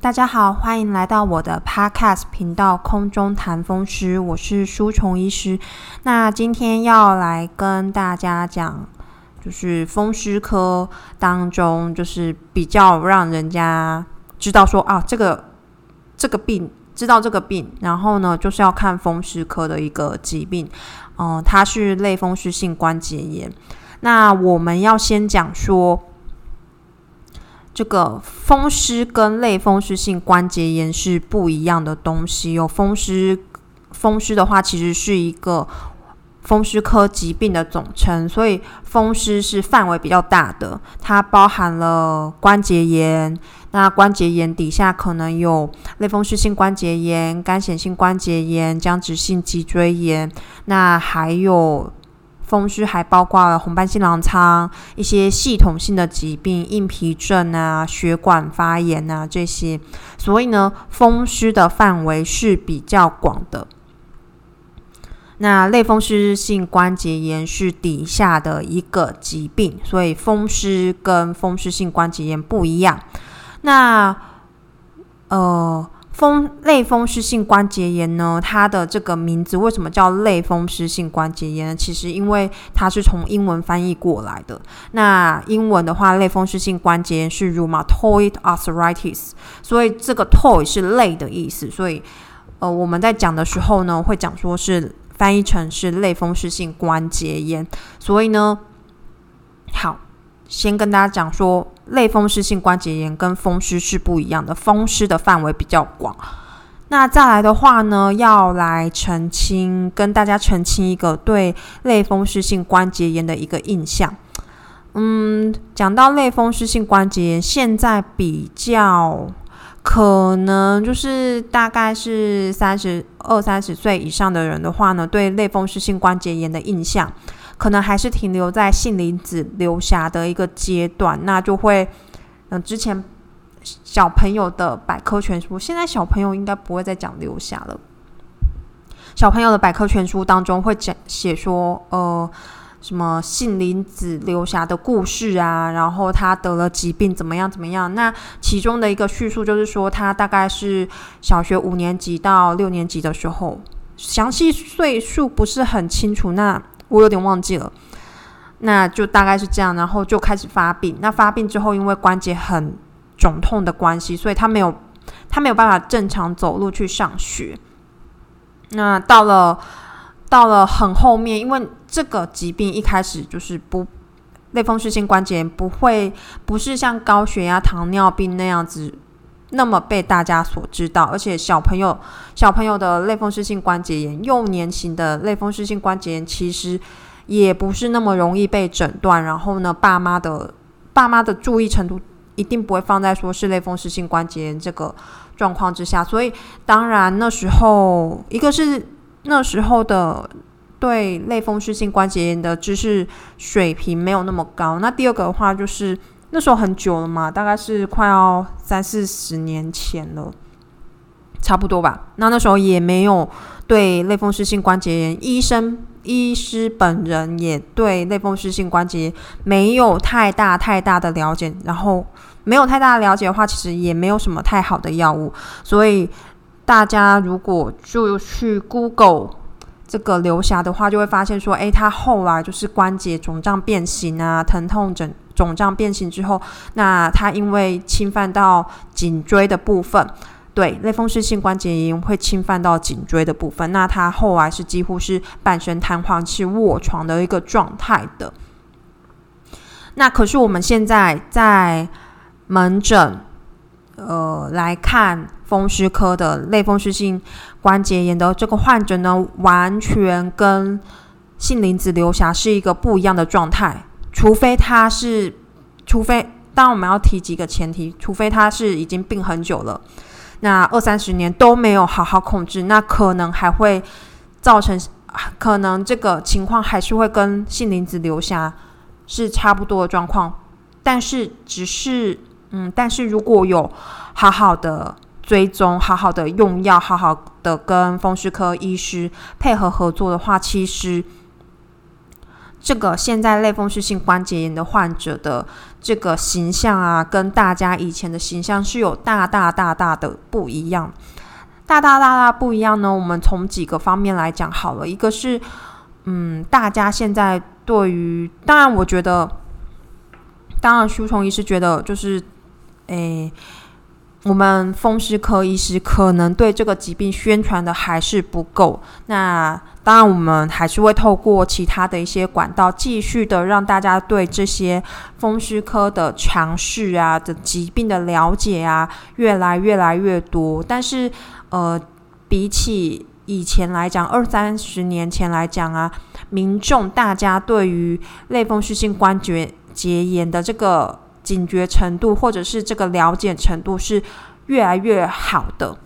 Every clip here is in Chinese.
大家好，欢迎来到我的 Podcast 频道《空中谈风湿》，我是舒虫医师。那今天要来跟大家讲，就是风湿科当中，就是比较让人家知道说啊，这个这个病，知道这个病，然后呢，就是要看风湿科的一个疾病，嗯，它是类风湿性关节炎。那我们要先讲说。这个风湿跟类风湿性关节炎是不一样的东西。有风湿，风湿的话其实是一个风湿科疾病的总称，所以风湿是范围比较大的，它包含了关节炎。那关节炎底下可能有类风湿性关节炎、干显性关节炎、僵直性脊椎炎，那还有。风湿还包括了红斑性狼疮、一些系统性的疾病、硬皮症啊、血管发炎啊这些，所以呢，风湿的范围是比较广的。那类风湿性关节炎是底下的一个疾病，所以风湿跟风湿性关节炎不一样。那呃。风类风湿性关节炎呢？它的这个名字为什么叫类风湿性关节炎呢？其实因为它是从英文翻译过来的。那英文的话，类风湿性关节炎是 rheumatoid arthritis，所以这个 toy 是类的意思。所以呃，我们在讲的时候呢，会讲说是翻译成是类风湿性关节炎。所以呢，好。先跟大家讲说，类风湿性关节炎跟风湿是不一样的，风湿的范围比较广。那再来的话呢，要来澄清，跟大家澄清一个对类风湿性关节炎的一个印象。嗯，讲到类风湿性关节炎，现在比较可能就是大概是三十二三十岁以上的人的话呢，对类风湿性关节炎的印象。可能还是停留在杏林子流霞的一个阶段，那就会，嗯，之前小朋友的百科全书，现在小朋友应该不会再讲流霞了。小朋友的百科全书当中会讲写说，呃，什么杏林子流霞的故事啊，然后他得了疾病怎么样怎么样？那其中的一个叙述就是说，他大概是小学五年级到六年级的时候，详细岁数不是很清楚。那我有点忘记了，那就大概是这样，然后就开始发病。那发病之后，因为关节很肿痛的关系，所以他没有他没有办法正常走路去上学。那到了到了很后面，因为这个疾病一开始就是不类风湿性关节炎不会不是像高血压、糖尿病那样子。那么被大家所知道，而且小朋友小朋友的类风湿性关节炎，幼年型的类风湿性关节炎，其实也不是那么容易被诊断。然后呢，爸妈的爸妈的注意程度一定不会放在说是类风湿性关节炎这个状况之下。所以，当然那时候一个是那时候的对类风湿性关节炎的知识水平没有那么高。那第二个的话就是。那时候很久了嘛，大概是快要三四十年前了，差不多吧。那那时候也没有对类风湿性关节炎，医生、医师本人也对类风湿性关节没有太大太大的了解。然后没有太大的了解的话，其实也没有什么太好的药物。所以大家如果就去 Google 这个刘霞的话，就会发现说，诶，他后来就是关节肿胀变形啊，疼痛整。肿胀变形之后，那它因为侵犯到颈椎的部分，对类风湿性关节炎会侵犯到颈椎的部分，那它后来是几乎是半身瘫痪，是卧床的一个状态的。那可是我们现在在门诊，呃，来看风湿科的类风湿性关节炎的这个患者呢，完全跟杏林子流霞是一个不一样的状态。除非他是，除非当我们要提几个前提，除非他是已经病很久了，那二三十年都没有好好控制，那可能还会造成，可能这个情况还是会跟杏林子留下是差不多的状况，但是只是，嗯，但是如果有好好的追踪，好好的用药，好好的跟风湿科医师配合合作的话，其实。这个现在类风湿性关节炎的患者的这个形象啊，跟大家以前的形象是有大大大大的不一样。大大大大不一样呢？我们从几个方面来讲好了。一个是，嗯，大家现在对于，当然我觉得，当然，书虫医师觉得就是，诶。我们风湿科医师可能对这个疾病宣传的还是不够，那当然我们还是会透过其他的一些管道，继续的让大家对这些风湿科的尝试啊的疾病的了解啊越来越来越多。但是，呃，比起以前来讲，二三十年前来讲啊，民众大家对于类风湿性关节节炎的这个。警觉程度，或者是这个了解程度是越来越好的，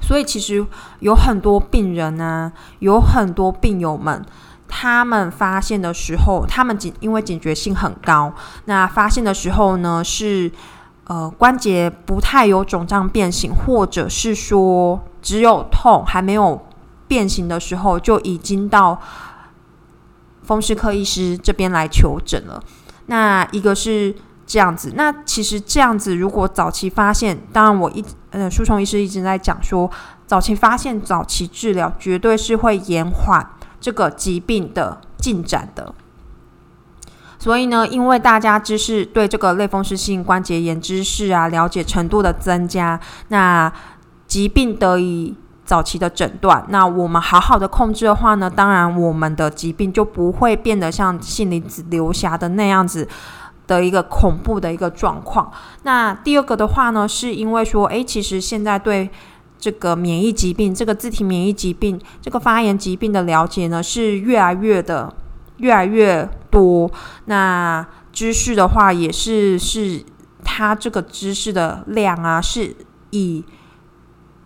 所以其实有很多病人呢，有很多病友们，他们发现的时候，他们警因为警觉性很高，那发现的时候呢，是呃关节不太有肿胀变形，或者是说只有痛还没有变形的时候，就已经到风湿科医师这边来求诊了。那一个是。这样子，那其实这样子，如果早期发现，当然我一呃，书虫医师一直在讲说，早期发现、早期治疗，绝对是会延缓这个疾病的进展的。所以呢，因为大家知识对这个类风湿性关节炎知识啊了解程度的增加，那疾病得以早期的诊断，那我们好好的控制的话呢，当然我们的疾病就不会变得像杏林子流霞的那样子。的一个恐怖的一个状况。那第二个的话呢，是因为说，诶，其实现在对这个免疫疾病、这个自体免疫疾病、这个发炎疾病的了解呢，是越来越的越来越多。那知识的话，也是是它这个知识的量啊，是以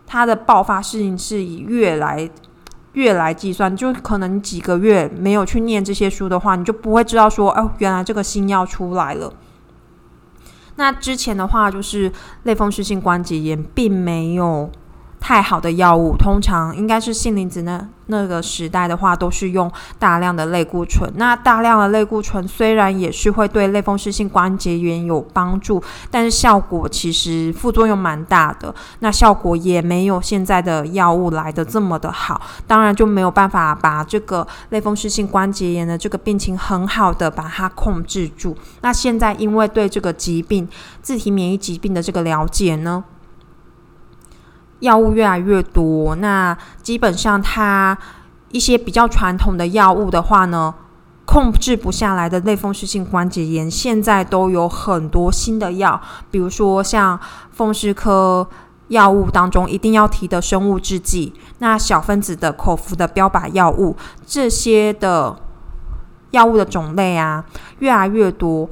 它的爆发性是以越来。月来计算，就可能几个月没有去念这些书的话，你就不会知道说，哦，原来这个新药出来了。那之前的话，就是类风湿性关节炎，并没有。太好的药物，通常应该是杏林子那那个时代的话，都是用大量的类固醇。那大量的类固醇虽然也是会对类风湿性关节炎有帮助，但是效果其实副作用蛮大的。那效果也没有现在的药物来的这么的好，当然就没有办法把这个类风湿性关节炎的这个病情很好的把它控制住。那现在因为对这个疾病自体免疫疾病的这个了解呢？药物越来越多，那基本上它一些比较传统的药物的话呢，控制不下来的类风湿性关节炎，现在都有很多新的药，比如说像风湿科药物当中一定要提的生物制剂，那小分子的口服的标靶药物，这些的药物的种类啊越来越多。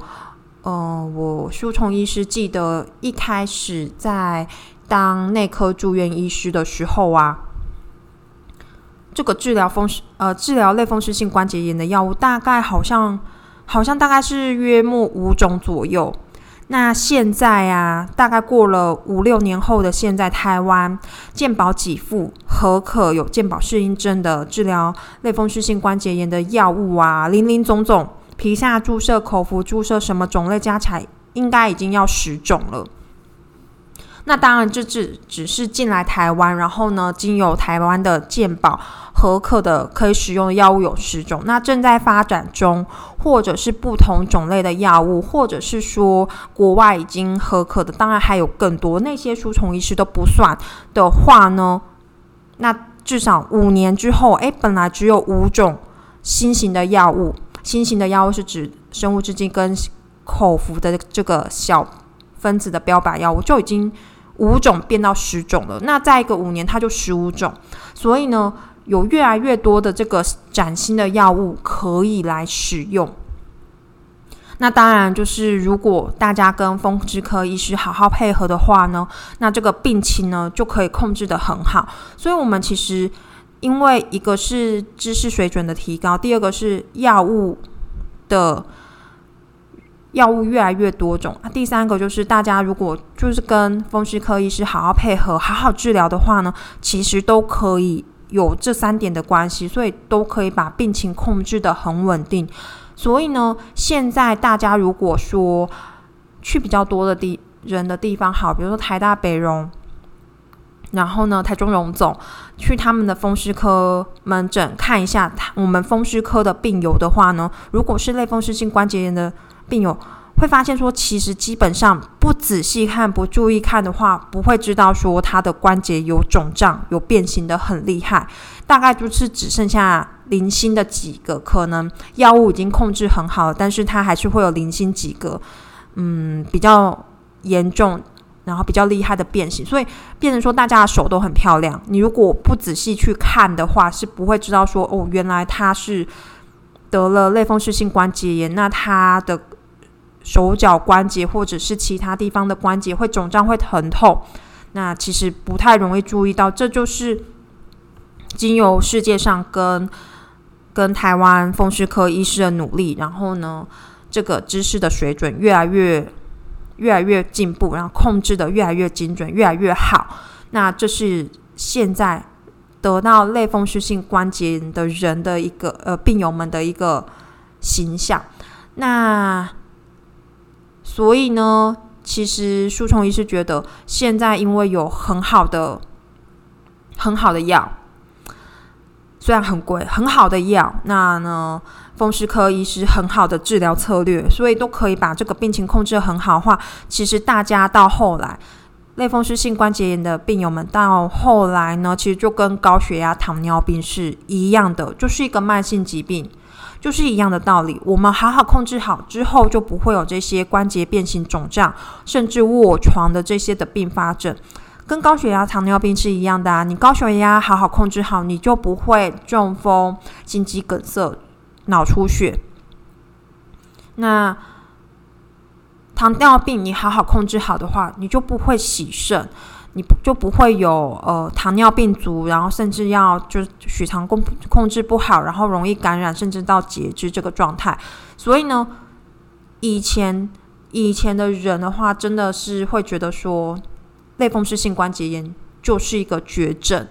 呃，我书虫医师记得一开始在。当内科住院医师的时候啊，这个治疗风湿呃治疗类风湿性关节炎的药物大概好像好像大概是约莫五种左右。那现在啊，大概过了五六年后的现在，台湾健保给付何可有健保适应症的治疗类风湿性关节炎的药物啊，林林总总，皮下注射、口服注射什么种类加起来，应该已经要十种了。那当然，这只只是进来台湾，然后呢，经由台湾的健保合可的可以使用的药物有十种。那正在发展中，或者是不同种类的药物，或者是说国外已经合可的，当然还有更多。那些书虫医师都不算的话呢，那至少五年之后，诶，本来只有五种新型的药物，新型的药物是指生物制剂跟口服的这个小分子的标靶药物就已经。五种变到十种了，那再一个五年它就十五种，所以呢，有越来越多的这个崭新的药物可以来使用。那当然就是如果大家跟风湿科医师好好配合的话呢，那这个病情呢就可以控制的很好。所以，我们其实因为一个是知识水准的提高，第二个是药物的。药物越来越多种那，第三个就是大家如果就是跟风湿科医师好好配合，好好治疗的话呢，其实都可以有这三点的关系，所以都可以把病情控制的很稳定。所以呢，现在大家如果说去比较多的地人的地方，好，比如说台大、北荣，然后呢，台中荣总，去他们的风湿科门诊看一下，我们风湿科的病友的话呢，如果是类风湿性关节炎的病友。会发现说，其实基本上不仔细看、不注意看的话，不会知道说他的关节有肿胀、有变形的很厉害。大概就是只剩下零星的几个，可能药物已经控制很好了，但是它还是会有零星几个，嗯，比较严重，然后比较厉害的变形。所以变成说，大家的手都很漂亮。你如果不仔细去看的话，是不会知道说，哦，原来他是得了类风湿性关节炎，那他的。手脚关节或者是其他地方的关节会肿胀、会疼痛，那其实不太容易注意到。这就是经由世界上跟跟台湾风湿科医师的努力，然后呢，这个知识的水准越来越越来越进步，然后控制的越来越精准、越来越好。那这是现在得到类风湿性关节炎的人的一个呃病友们的一个形象。那所以呢，其实舒虫医师觉得，现在因为有很好的、很好的药，虽然很贵，很好的药，那呢，风湿科医师很好的治疗策略，所以都可以把这个病情控制很好的话，其实大家到后来，类风湿性关节炎的病友们到后来呢，其实就跟高血压、糖尿病是一样的，就是一个慢性疾病。就是一样的道理，我们好好控制好之后，就不会有这些关节变形、肿胀，甚至卧床的这些的并发症，跟高血压、糖尿病是一样的啊。你高血压好好控制好，你就不会中风、心肌梗塞、脑出血。那糖尿病你好好控制好的话，你就不会洗肾。你就不会有呃糖尿病足，然后甚至要就是血糖控控制不好，然后容易感染，甚至到截肢这个状态。所以呢，以前以前的人的话，真的是会觉得说，类风湿性关节炎就是一个绝症，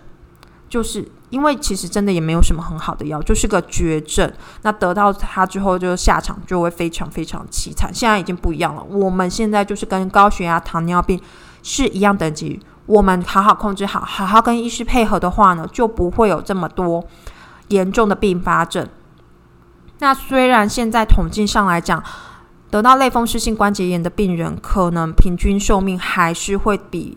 就是因为其实真的也没有什么很好的药，就是个绝症。那得到它之后，就下场就会非常非常凄惨。现在已经不一样了，我们现在就是跟高血压、糖尿病是一样等级。我们好好控制好，好好跟医师配合的话呢，就不会有这么多严重的并发症。那虽然现在统计上来讲，得到类风湿性关节炎的病人，可能平均寿命还是会比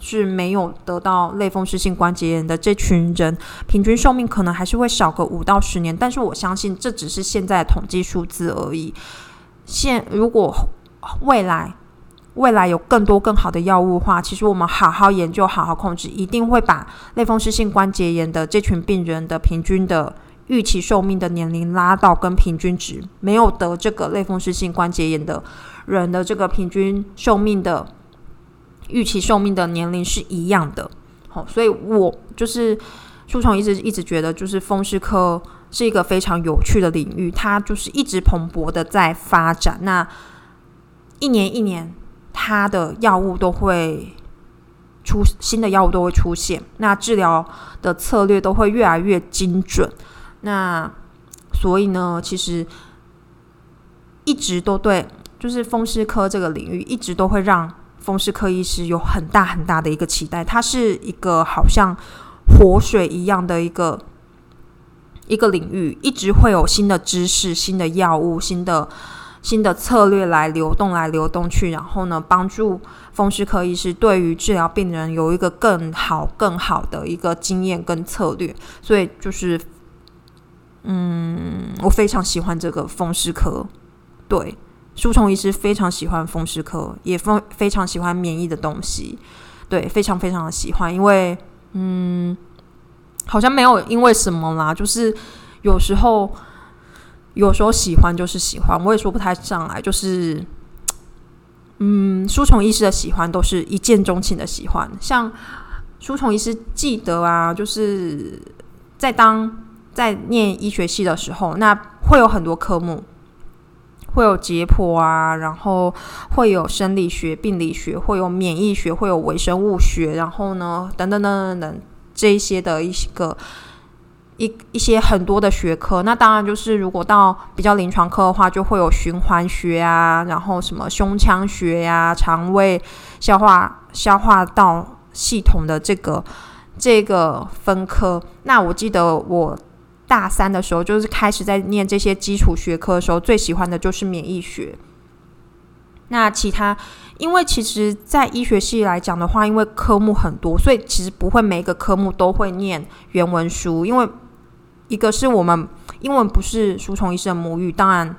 是没有得到类风湿性关节炎的这群人，平均寿命可能还是会少个五到十年。但是我相信这只是现在统计数字而已。现如果未来，未来有更多更好的药物的话，其实我们好好研究、好好控制，一定会把类风湿性关节炎的这群病人的平均的预期寿命的年龄拉到跟平均值没有得这个类风湿性关节炎的人的这个平均寿命的预期寿命的年龄是一样的。好，所以我就是书虫一直一直觉得，就是风湿科是一个非常有趣的领域，它就是一直蓬勃的在发展。那一年一年。它的药物都会出新的药物都会出现，那治疗的策略都会越来越精准。那所以呢，其实一直都对，就是风湿科这个领域，一直都会让风湿科医师有很大很大的一个期待。它是一个好像活水一样的一个一个领域，一直会有新的知识、新的药物、新的。新的策略来流动来流动去，然后呢，帮助风湿科医师对于治疗病人有一个更好更好的一个经验跟策略。所以就是，嗯，我非常喜欢这个风湿科。对，舒虫医师非常喜欢风湿科，也非非常喜欢免疫的东西。对，非常非常的喜欢，因为嗯，好像没有因为什么啦，就是有时候。有时候喜欢就是喜欢，我也说不太上来。就是，嗯，书虫医师的喜欢都是一见钟情的喜欢。像书虫医师记得啊，就是在当在念医学系的时候，那会有很多科目，会有解剖啊，然后会有生理学、病理学，会有免疫学，会有微生物学，然后呢，等等等等等，这一些的一个一一些很多的学科。那当然就是如果到比较临床科的话，就会有循环学啊，然后什么胸腔学呀、肠胃、消化、消化道系统的这个这个分科。那我记得我。大三的时候，就是开始在念这些基础学科的时候，最喜欢的就是免疫学。那其他，因为其实，在医学系来讲的话，因为科目很多，所以其实不会每一个科目都会念原文书。因为一个是我们英文不是书虫医生母语，当然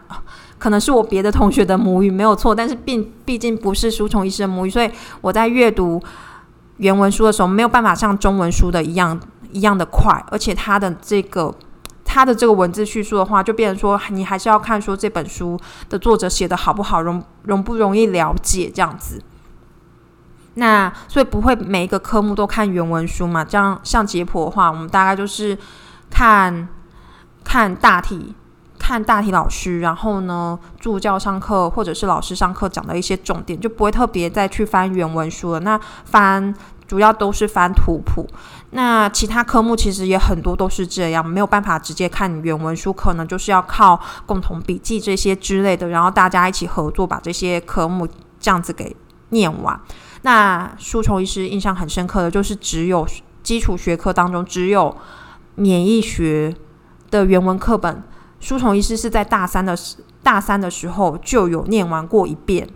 可能是我别的同学的母语没有错，但是并毕竟不是书虫医生母语，所以我在阅读原文书的时候，没有办法像中文书的一样一样的快，而且它的这个。他的这个文字叙述的话，就变成说，你还是要看说这本书的作者写的好不好，容容不容易了解这样子。那所以不会每一个科目都看原文书嘛？这样像解剖的话，我们大概就是看看大体，看大体老师，然后呢助教上课或者是老师上课讲的一些重点，就不会特别再去翻原文书了。那翻。主要都是翻图谱，那其他科目其实也很多都是这样，没有办法直接看原文书，可能就是要靠共同笔记这些之类的，然后大家一起合作把这些科目这样子给念完。那书虫医师印象很深刻的就是，只有基础学科当中只有免疫学的原文课本，书虫医师是在大三的时大三的时候就有念完过一遍。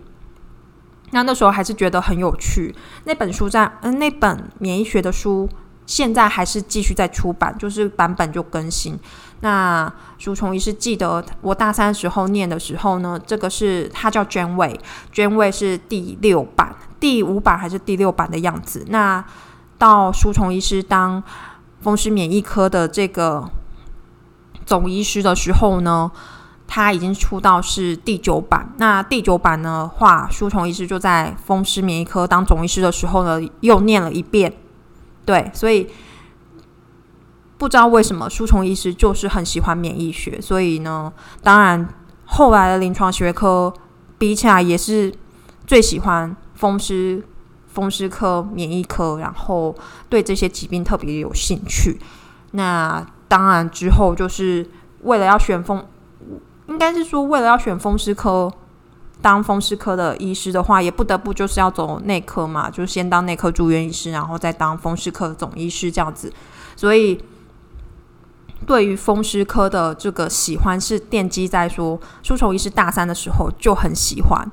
那那时候还是觉得很有趣。那本书在嗯，那本免疫学的书现在还是继续在出版，就是版本就更新。那书虫医师记得我大三时候念的时候呢，这个是它叫卷尾，卷尾是第六版、第五版还是第六版的样子。那到书虫医师当风湿免疫科的这个总医师的时候呢？他已经出到是第九版，那第九版的话，书虫医师就在风湿免疫科当总医师的时候呢，又念了一遍。对，所以不知道为什么书虫医师就是很喜欢免疫学，所以呢，当然后来的临床学科比起来也是最喜欢风湿风湿科、免疫科，然后对这些疾病特别有兴趣。那当然之后就是为了要选风。应该是说，为了要选风湿科当风湿科的医师的话，也不得不就是要走内科嘛，就先当内科住院医师，然后再当风湿科总医师这样子。所以，对于风湿科的这个喜欢是奠基在说，书虫医师大三的时候就很喜欢。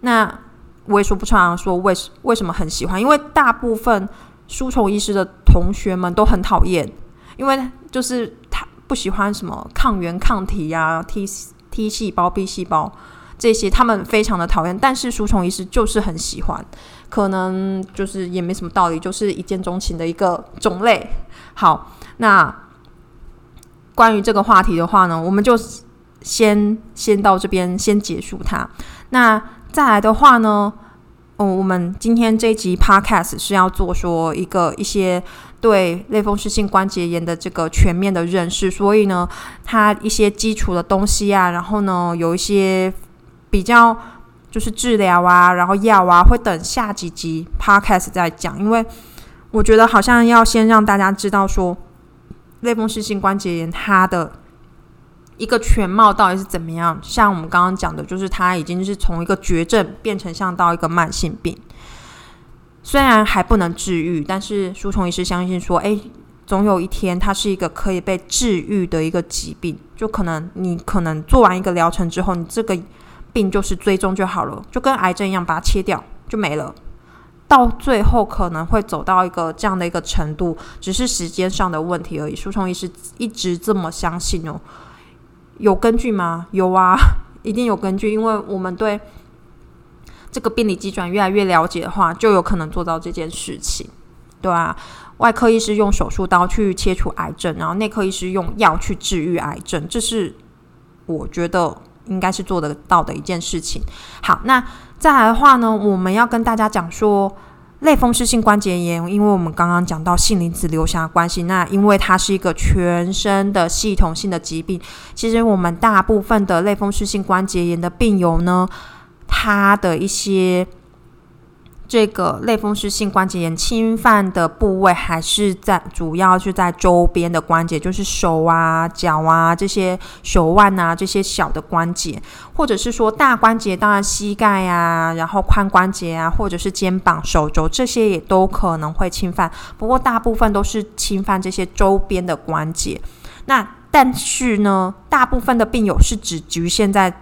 那我也说不上说为为什么很喜欢，因为大部分书虫医师的同学们都很讨厌，因为就是。不喜欢什么抗原抗体呀，T T 细胞、B 细胞这些，他们非常的讨厌。但是书虫医师就是很喜欢，可能就是也没什么道理，就是一见钟情的一个种类。好，那关于这个话题的话呢，我们就先先到这边先结束它。那再来的话呢，嗯，我们今天这一集 Podcast 是要做说一个一些。对类风湿性关节炎的这个全面的认识，所以呢，它一些基础的东西啊，然后呢，有一些比较就是治疗啊，然后药啊，会等下几集 podcast 再讲。因为我觉得好像要先让大家知道说，类风湿性关节炎它的一个全貌到底是怎么样。像我们刚刚讲的，就是它已经是从一个绝症变成像到一个慢性病。虽然还不能治愈，但是书虫医师相信说，哎，总有一天它是一个可以被治愈的一个疾病。就可能你可能做完一个疗程之后，你这个病就是追踪就好了，就跟癌症一样，把它切掉就没了。到最后可能会走到一个这样的一个程度，只是时间上的问题而已。书虫医师一直这么相信哦，有根据吗？有啊，一定有根据，因为我们对。这个病理机转越来越了解的话，就有可能做到这件事情，对啊，外科医师用手术刀去切除癌症，然后内科医师用药去治愈癌症，这是我觉得应该是做得到的一件事情。好，那再来的话呢，我们要跟大家讲说类风湿性关节炎，因为我们刚刚讲到性离子流下关系，那因为它是一个全身的系统性的疾病，其实我们大部分的类风湿性关节炎的病友呢。他的一些这个类风湿性关节炎侵犯的部位还是在主要是在周边的关节，就是手啊、脚啊这些手腕啊这些小的关节，或者是说大关节，当然膝盖啊，然后髋关节啊，或者是肩膀、手肘这些也都可能会侵犯。不过大部分都是侵犯这些周边的关节。那但是呢，大部分的病友是只局限在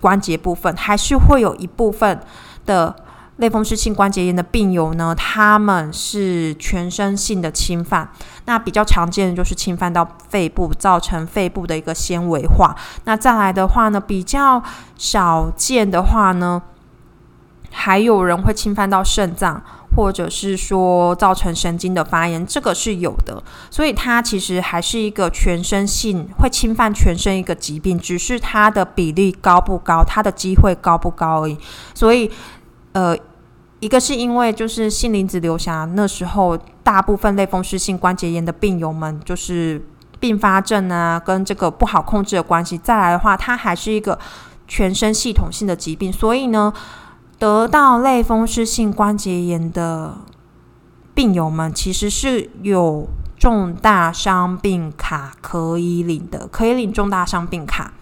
关节部分，还是会有一部分的。类风湿性关节炎的病友呢，他们是全身性的侵犯，那比较常见的就是侵犯到肺部，造成肺部的一个纤维化。那再来的话呢，比较少见的话呢，还有人会侵犯到肾脏，或者是说造成神经的发炎，这个是有的。所以它其实还是一个全身性会侵犯全身一个疾病，只是它的比例高不高，它的机会高不高而已。所以。呃，一个是因为就是杏林子流霞那时候，大部分类风湿性关节炎的病友们就是并发症啊，跟这个不好控制的关系。再来的话，它还是一个全身系统性的疾病，所以呢，得到类风湿性关节炎的病友们其实是有重大伤病卡可以领的，可以领重大伤病卡。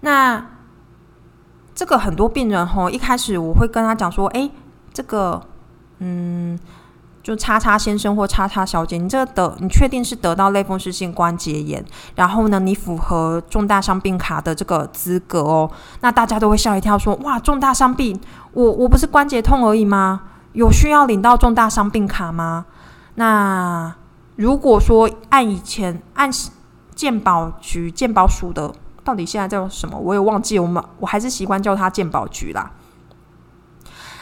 那。这个很多病人吼，一开始我会跟他讲说，哎，这个，嗯，就叉叉先生或叉叉小姐，你这个得，你确定是得到类风湿性关节炎，然后呢，你符合重大伤病卡的这个资格哦。那大家都会吓一跳，说，哇，重大伤病，我我不是关节痛而已吗？有需要领到重大伤病卡吗？那如果说按以前按健保局健保署的。到底现在叫什么？我也忘记。我们我还是习惯叫它健保局啦。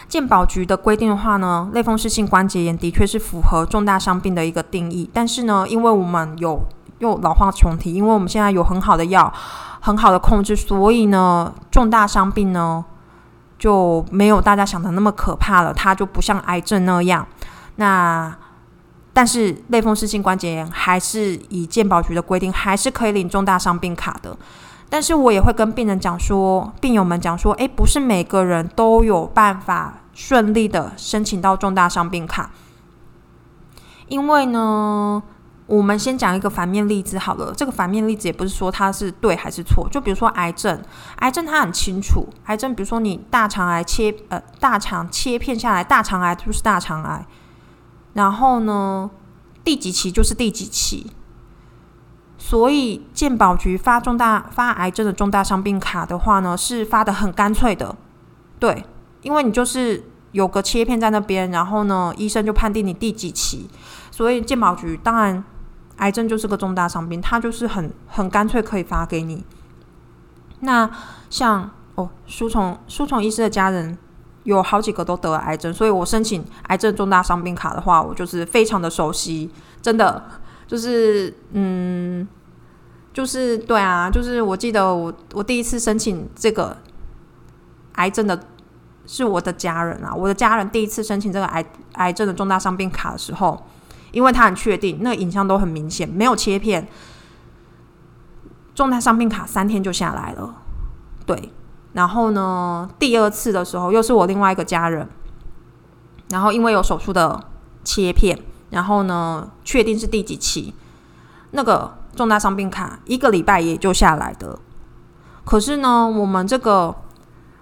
健保局的规定的话呢，类风湿性关节炎的确是符合重大伤病的一个定义。但是呢，因为我们有又老话重提，因为我们现在有很好的药，很好的控制，所以呢，重大伤病呢就没有大家想的那么可怕了。它就不像癌症那样。那但是类风湿性关节炎还是以健保局的规定，还是可以领重大伤病卡的。但是我也会跟病人讲说，病友们讲说，诶，不是每个人都有办法顺利的申请到重大伤病卡，因为呢，我们先讲一个反面例子好了。这个反面例子也不是说它是对还是错，就比如说癌症，癌症它很清楚，癌症比如说你大肠癌切呃大肠切片下来，大肠癌就是大肠癌，然后呢，第几期就是第几期。所以健保局发重大发癌症的重大伤病卡的话呢，是发的很干脆的，对，因为你就是有个切片在那边，然后呢，医生就判定你第几期，所以健保局当然癌症就是个重大伤病，它就是很很干脆可以发给你。那像哦，书虫书虫医师的家人有好几个都得了癌症，所以我申请癌症重大伤病卡的话，我就是非常的熟悉，真的就是嗯。就是对啊，就是我记得我我第一次申请这个癌症的，是我的家人啊。我的家人第一次申请这个癌癌症的重大伤病卡的时候，因为他很确定，那个影像都很明显，没有切片，重大伤病卡三天就下来了。对，然后呢，第二次的时候又是我另外一个家人，然后因为有手术的切片，然后呢，确定是第几期，那个。重大伤病卡一个礼拜也就下来的，可是呢，我们这个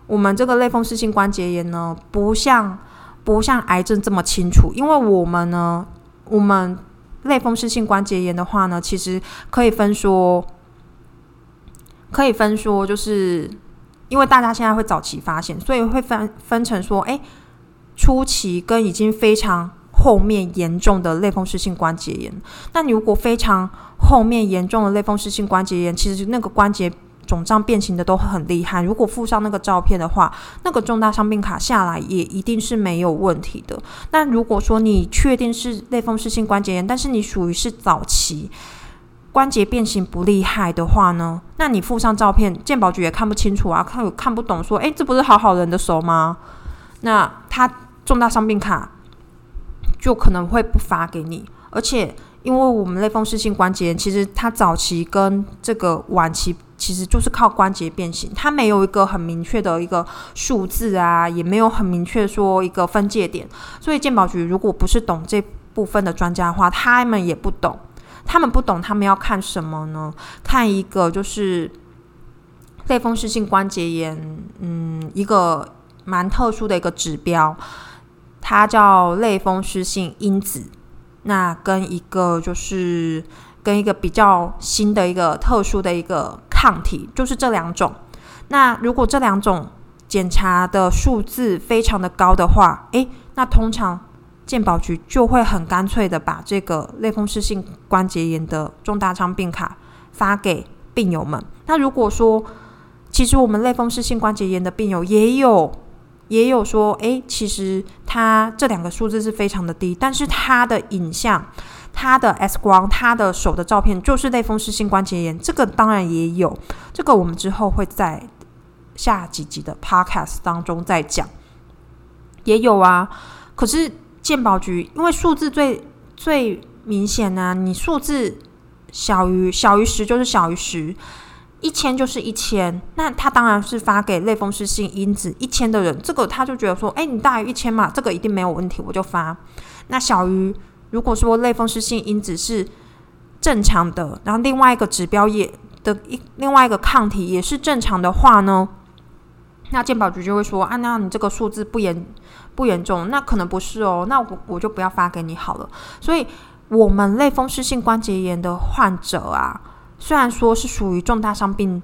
我们这个类风湿性关节炎呢，不像不像癌症这么清楚，因为我们呢，我们类风湿性关节炎的话呢，其实可以分说，可以分说，就是因为大家现在会早期发现，所以会分分成说，哎，初期跟已经非常。后面严重的类风湿性关节炎，那你如果非常后面严重的类风湿性关节炎，其实那个关节肿胀变形的都很厉害。如果附上那个照片的话，那个重大伤病卡下来也一定是没有问题的。那如果说你确定是类风湿性关节炎，但是你属于是早期关节变形不厉害的话呢，那你附上照片，健保局也看不清楚啊，看看不懂，说诶，这不是好好人的手吗？那他重大伤病卡。就可能会不发给你，而且因为我们类风湿性关节炎，其实它早期跟这个晚期其实就是靠关节变形，它没有一个很明确的一个数字啊，也没有很明确说一个分界点。所以健保局如果不是懂这部分的专家的话，他们也不懂。他们不懂，他们要看什么呢？看一个就是类风湿性关节炎，嗯，一个蛮特殊的一个指标，它叫类风湿性因子。那跟一个就是跟一个比较新的一个特殊的一个抗体，就是这两种。那如果这两种检查的数字非常的高的话，诶，那通常。健保局就会很干脆的把这个类风湿性关节炎的重大伤病卡发给病友们。那如果说，其实我们类风湿性关节炎的病友也有也有说，诶，其实他这两个数字是非常的低，但是他的影像、他的 X 光、他的手的照片就是类风湿性关节炎，这个当然也有。这个我们之后会在下几集的 Podcast 当中再讲。也有啊，可是。健保局因为数字最最明显呢，你数字小于小于十就是小于十，一千就是一千，那他当然是发给类风湿性因子一千的人，这个他就觉得说，哎，你大于一千嘛，这个一定没有问题，我就发。那小于如果说类风湿性因子是正常的，然后另外一个指标也的一另外一个抗体也是正常的话呢，那健保局就会说，啊，那你这个数字不严。不严重，那可能不是哦，那我我就不要发给你好了。所以，我们类风湿性关节炎的患者啊，虽然说是属于重大伤病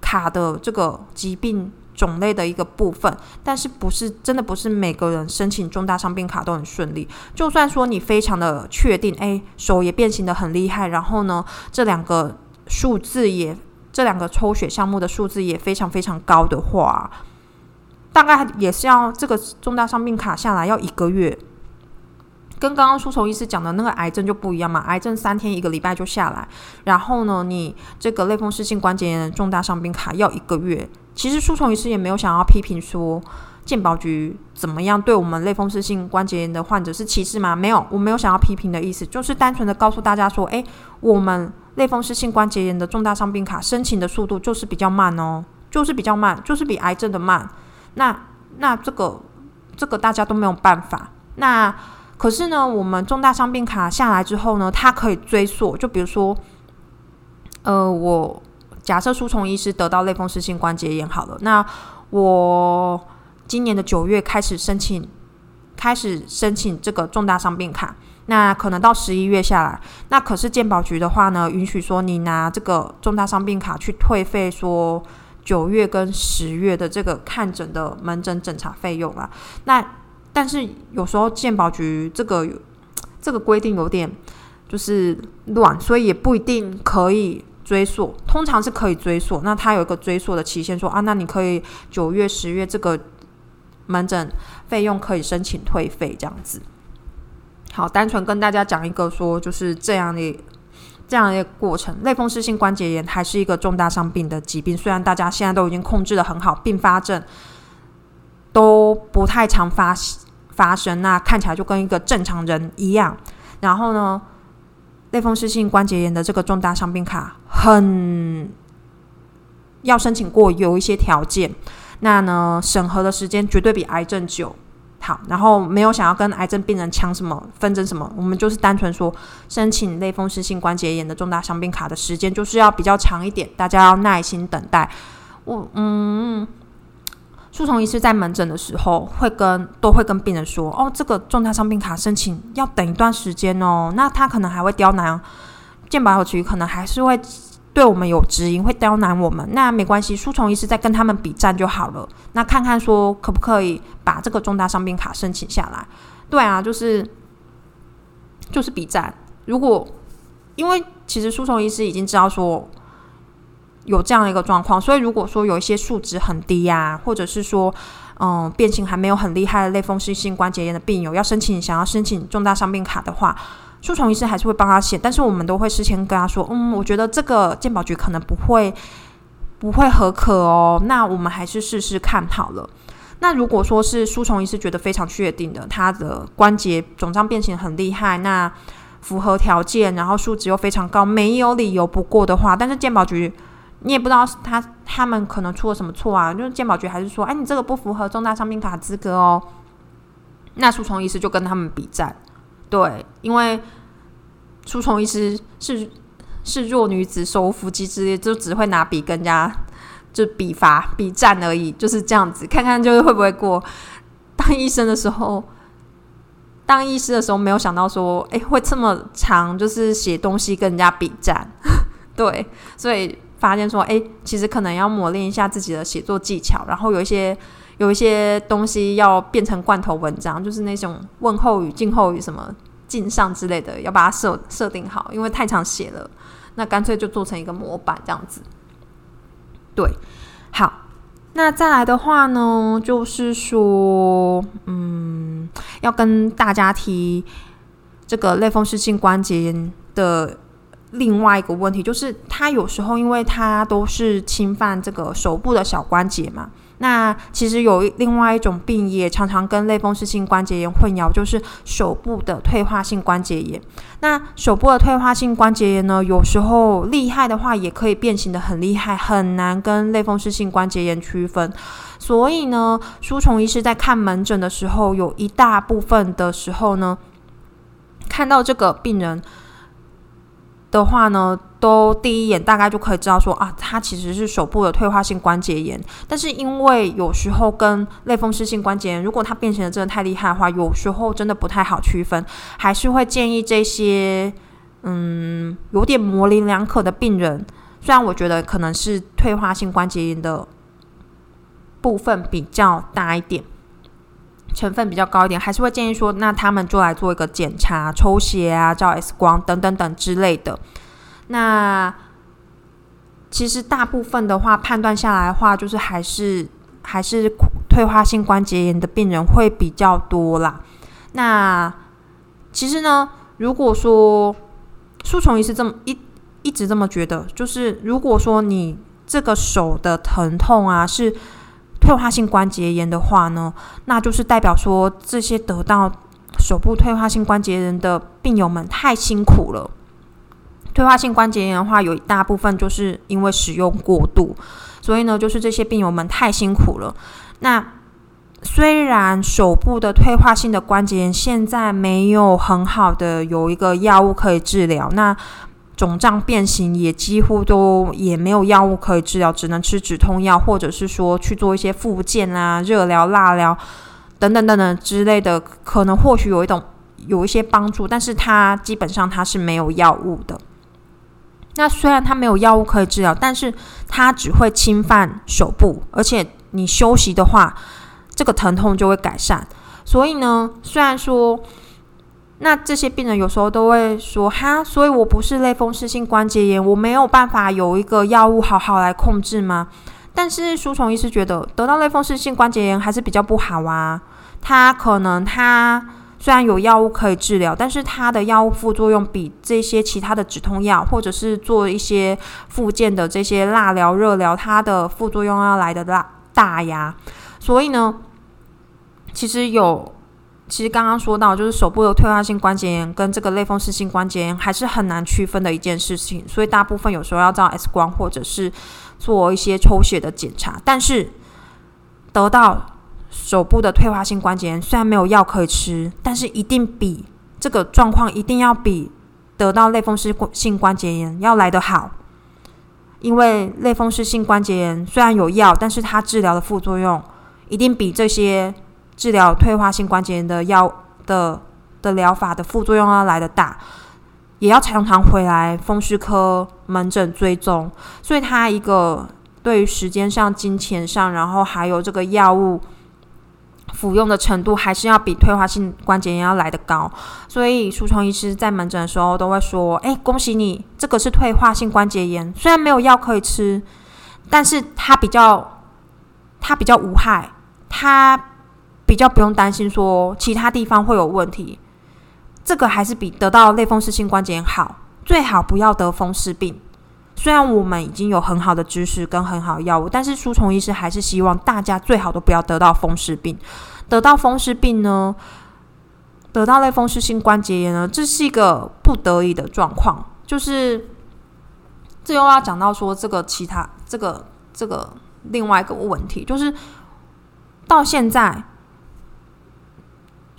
卡的这个疾病种类的一个部分，但是不是真的不是每个人申请重大伤病卡都很顺利。就算说你非常的确定，哎，手也变形的很厉害，然后呢，这两个数字也这两个抽血项目的数字也非常非常高的话。大概也是要这个重大伤病卡下来要一个月，跟刚刚书虫医师讲的那个癌症就不一样嘛。癌症三天一个礼拜就下来，然后呢，你这个类风湿性关节炎重大伤病卡要一个月。其实书虫医师也没有想要批评说健保局怎么样对我们类风湿性关节炎的患者是歧视吗？没有，我没有想要批评的意思，就是单纯的告诉大家说，诶，我们类风湿性关节炎的重大伤病卡申请的速度就是比较慢哦，就是比较慢，就是比癌症的慢。那那这个这个大家都没有办法。那可是呢，我们重大伤病卡下来之后呢，它可以追溯。就比如说，呃，我假设书虫医师得到类风湿性关节炎好了，那我今年的九月开始申请，开始申请这个重大伤病卡。那可能到十一月下来，那可是健保局的话呢，允许说你拿这个重大伤病卡去退费说。九月跟十月的这个看诊的门诊诊查费用啊，那但是有时候健保局这个 这个规定有点就是乱，所以也不一定可以追溯。通常是可以追溯，那它有一个追溯的期限，说啊，那你可以九月、十月这个门诊费用可以申请退费这样子。好，单纯跟大家讲一个说，就是这样的。这样一个过程，类风湿性关节炎还是一个重大伤病的疾病。虽然大家现在都已经控制的很好，并发症都不太常发发生，那看起来就跟一个正常人一样。然后呢，类风湿性关节炎的这个重大伤病卡很要申请过，有一些条件。那呢，审核的时间绝对比癌症久。好，然后没有想要跟癌症病人抢什么纷争什么，我们就是单纯说申请类风湿性关节炎的重大伤病卡的时间就是要比较长一点，大家要耐心等待。我嗯，树虫医师在门诊的时候会跟都会跟病人说，哦，这个重大伤病卡申请要等一段时间哦，那他可能还会刁难健保局，可能还是会。对我们有指引，会刁难我们，那没关系，书虫医师在跟他们比战就好了。那看看说可不可以把这个重大伤病卡申请下来？对啊，就是就是比战。如果因为其实书虫医师已经知道说有这样一个状况，所以如果说有一些数值很低呀，或者是说嗯变形还没有很厉害的类风湿性关节炎的病友要申请想要申请重大伤病卡的话。书虫医师还是会帮他写，但是我们都会事先跟他说，嗯，我觉得这个健保局可能不会不会合可哦，那我们还是试试看好了。那如果说是书虫医师觉得非常确定的，他的关节肿胀变形很厉害，那符合条件，然后数值又非常高，没有理由不过的话，但是健保局你也不知道他他们可能出了什么错啊，就是鉴宝局还是说，哎，你这个不符合重大伤病卡资格哦。那书虫医师就跟他们比战，对，因为书虫医师是是弱女子手扶机之类，就只会拿笔跟人家就比罚比战而已，就是这样子，看看就是会不会过。当医生的时候，当医师的时候，没有想到说，哎，会这么长，就是写东西跟人家比战，对，所以发现说，哎，其实可能要磨练一下自己的写作技巧，然后有一些有一些东西要变成罐头文章，就是那种问候语、静候语什么敬上之类的，要把它设设定好，因为太常写了，那干脆就做成一个模板这样子，对，好。那再来的话呢，就是说，嗯，要跟大家提这个类风湿性关节炎的另外一个问题，就是它有时候因为它都是侵犯这个手部的小关节嘛。那其实有另外一种病也常常跟类风湿性关节炎混淆，就是手部的退化性关节炎。那手部的退化性关节炎呢，有时候厉害的话也可以变形的很厉害，很难跟类风湿性关节炎区分。所以呢，舒虫医师在看门诊的时候，有一大部分的时候呢，看到这个病人。的话呢，都第一眼大概就可以知道说啊，它其实是手部的退化性关节炎。但是因为有时候跟类风湿性关节炎，如果它变形的真的太厉害的话，有时候真的不太好区分，还是会建议这些嗯有点模棱两可的病人，虽然我觉得可能是退化性关节炎的部分比较大一点。成分比较高一点，还是会建议说，那他们就来做一个检查，抽血啊，照 X 光等等等之类的。那其实大部分的话，判断下来的话，就是还是还是退化性关节炎的病人会比较多啦。那其实呢，如果说树虫也是这么一一直这么觉得，就是如果说你这个手的疼痛啊是。退化性关节炎的话呢，那就是代表说这些得到手部退化性关节炎的病友们太辛苦了。退化性关节炎的话，有一大部分就是因为使用过度，所以呢，就是这些病友们太辛苦了。那虽然手部的退化性的关节炎现在没有很好的有一个药物可以治疗，那。肿胀变形也几乎都也没有药物可以治疗，只能吃止痛药，或者是说去做一些复健啊、热疗、蜡疗等等等等之类的，可能或许有一种有一些帮助，但是它基本上它是没有药物的。那虽然它没有药物可以治疗，但是它只会侵犯手部，而且你休息的话，这个疼痛就会改善。所以呢，虽然说。那这些病人有时候都会说：“哈，所以我不是类风湿性关节炎，我没有办法有一个药物好好来控制吗？”但是舒虫医师觉得得到类风湿性关节炎还是比较不好啊。他可能他虽然有药物可以治疗，但是他的药物副作用比这些其他的止痛药或者是做一些附件的这些蜡疗、热疗，它的副作用要来的大大呀。所以呢，其实有。其实刚刚说到，就是手部的退化性关节炎跟这个类风湿性关节炎还是很难区分的一件事情，所以大部分有时候要照 X 光或者是做一些抽血的检查。但是得到手部的退化性关节炎，虽然没有药可以吃，但是一定比这个状况一定要比得到类风湿性关节炎要来得好，因为类风湿性关节炎虽然有药，但是它治疗的副作用一定比这些。治疗退化性关节炎的药的的疗法的副作用要来的大，也要常常回来风湿科门诊追踪，所以它一个对于时间上、金钱上，然后还有这个药物服用的程度，还是要比退化性关节炎要来的高。所以舒虫医师在门诊的时候都会说：“哎，恭喜你，这个是退化性关节炎，虽然没有药可以吃，但是它比较它比较无害，它。”比较不用担心说其他地方会有问题，这个还是比得到类风湿性关节炎好。最好不要得风湿病。虽然我们已经有很好的知识跟很好药物，但是舒虫医师还是希望大家最好都不要得到风湿病。得到风湿病呢，得到类风湿性关节炎呢，这是一个不得已的状况，就是。这又要讲到说这个其他这个这个另外一个问题，就是到现在。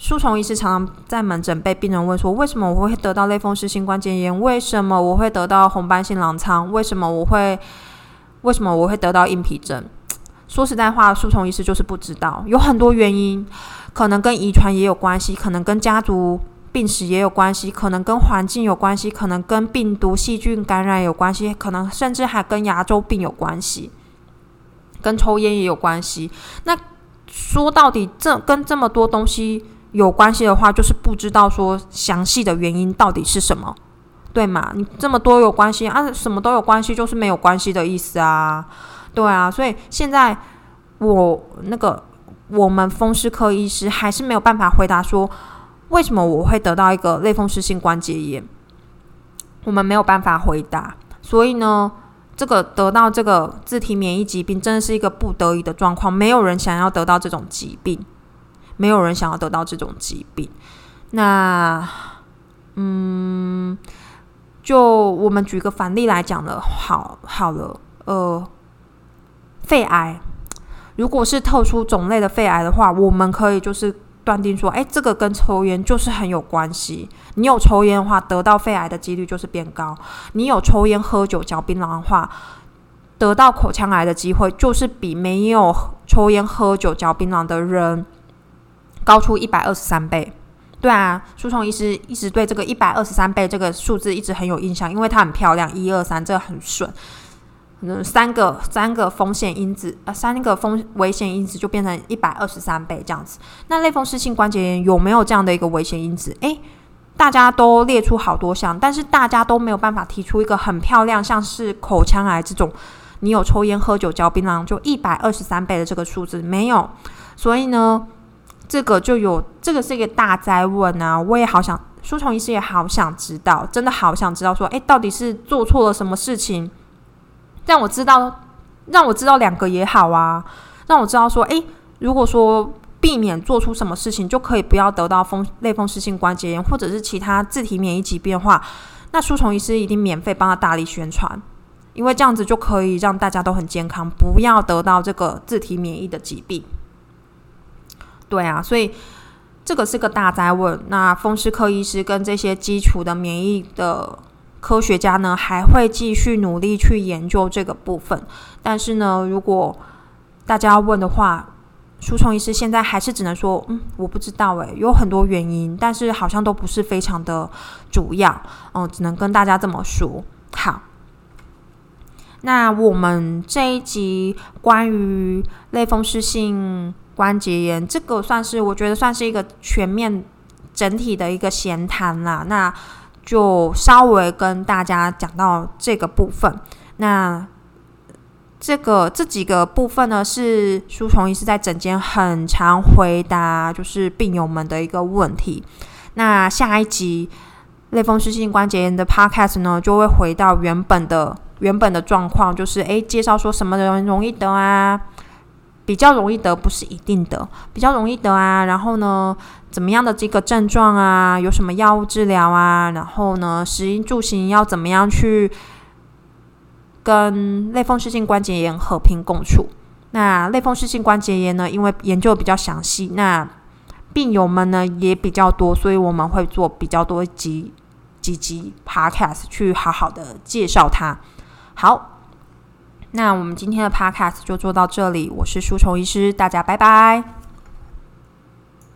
书虫医师常常在门诊被病人问说：“为什么我会得到类风湿性关节炎？为什么我会得到红斑性狼疮？为什么我会为什么我会得到硬皮症？”说实在话，书虫医师就是不知道，有很多原因，可能跟遗传也有关系，可能跟家族病史也有关系，可能跟环境有关系，可能跟病毒细菌感染有关系，可能甚至还跟牙周病有关系，跟抽烟也有关系。那说到底，这跟这么多东西。有关系的话，就是不知道说详细的原因到底是什么，对吗？你这么多有关系啊，什么都有关系，就是没有关系的意思啊，对啊。所以现在我那个我们风湿科医师还是没有办法回答说为什么我会得到一个类风湿性关节炎，我们没有办法回答。所以呢，这个得到这个自体免疫疾病真的是一个不得已的状况，没有人想要得到这种疾病。没有人想要得到这种疾病。那，嗯，就我们举个反例来讲了，好好了，呃，肺癌，如果是特殊种类的肺癌的话，我们可以就是断定说，哎，这个跟抽烟就是很有关系。你有抽烟的话，得到肺癌的几率就是变高；你有抽烟、喝酒、嚼槟榔的话，得到口腔癌的机会就是比没有抽烟、喝酒、嚼槟榔的人。高出一百二十三倍，对啊，书虫医师一直对这个一百二十三倍这个数字一直很有印象，因为它很漂亮，一二三，这很顺。嗯，三个三个风险因子，呃，三个风危险因子就变成一百二十三倍这样子。那类风湿性关节炎有没有这样的一个危险因子？诶，大家都列出好多项，但是大家都没有办法提出一个很漂亮，像是口腔癌这种，你有抽烟、喝酒、嚼槟榔就一百二十三倍的这个数字没有，所以呢？这个就有，这个是一个大灾问啊！我也好想，书虫医师也好想知道，真的好想知道，说，哎，到底是做错了什么事情，让我知道，让我知道两个也好啊，让我知道说，哎，如果说避免做出什么事情，就可以不要得到风类风湿性关节炎或者是其他自体免疫疾病的话，那书虫医师一定免费帮他大力宣传，因为这样子就可以让大家都很健康，不要得到这个自体免疫的疾病。对啊，所以这个是个大灾问。那风湿科医师跟这些基础的免疫的科学家呢，还会继续努力去研究这个部分。但是呢，如果大家要问的话，舒虫医师现在还是只能说，嗯，我不知道诶，有很多原因，但是好像都不是非常的主要。嗯，只能跟大家这么说。好，那我们这一集关于类风湿性。关节炎这个算是我觉得算是一个全面整体的一个闲谈啦，那就稍微跟大家讲到这个部分。那这个这几个部分呢，是舒崇医师在诊间很常回答，就是病友们的一个问题。那下一集类风湿性关节炎的 podcast 呢，就会回到原本的原本的状况，就是诶，介绍说什么人容易得啊。比较容易得，不是一定的，比较容易得啊。然后呢，怎么样的这个症状啊？有什么药物治疗啊？然后呢，食衣住行要怎么样去跟类风湿性关节炎和平共处？那类风湿性关节炎呢？因为研究比较详细，那病友们呢也比较多，所以我们会做比较多集几集 podcast 去好好的介绍它。好。那我们今天的 podcast 就做到这里，我是书虫医师，大家拜拜。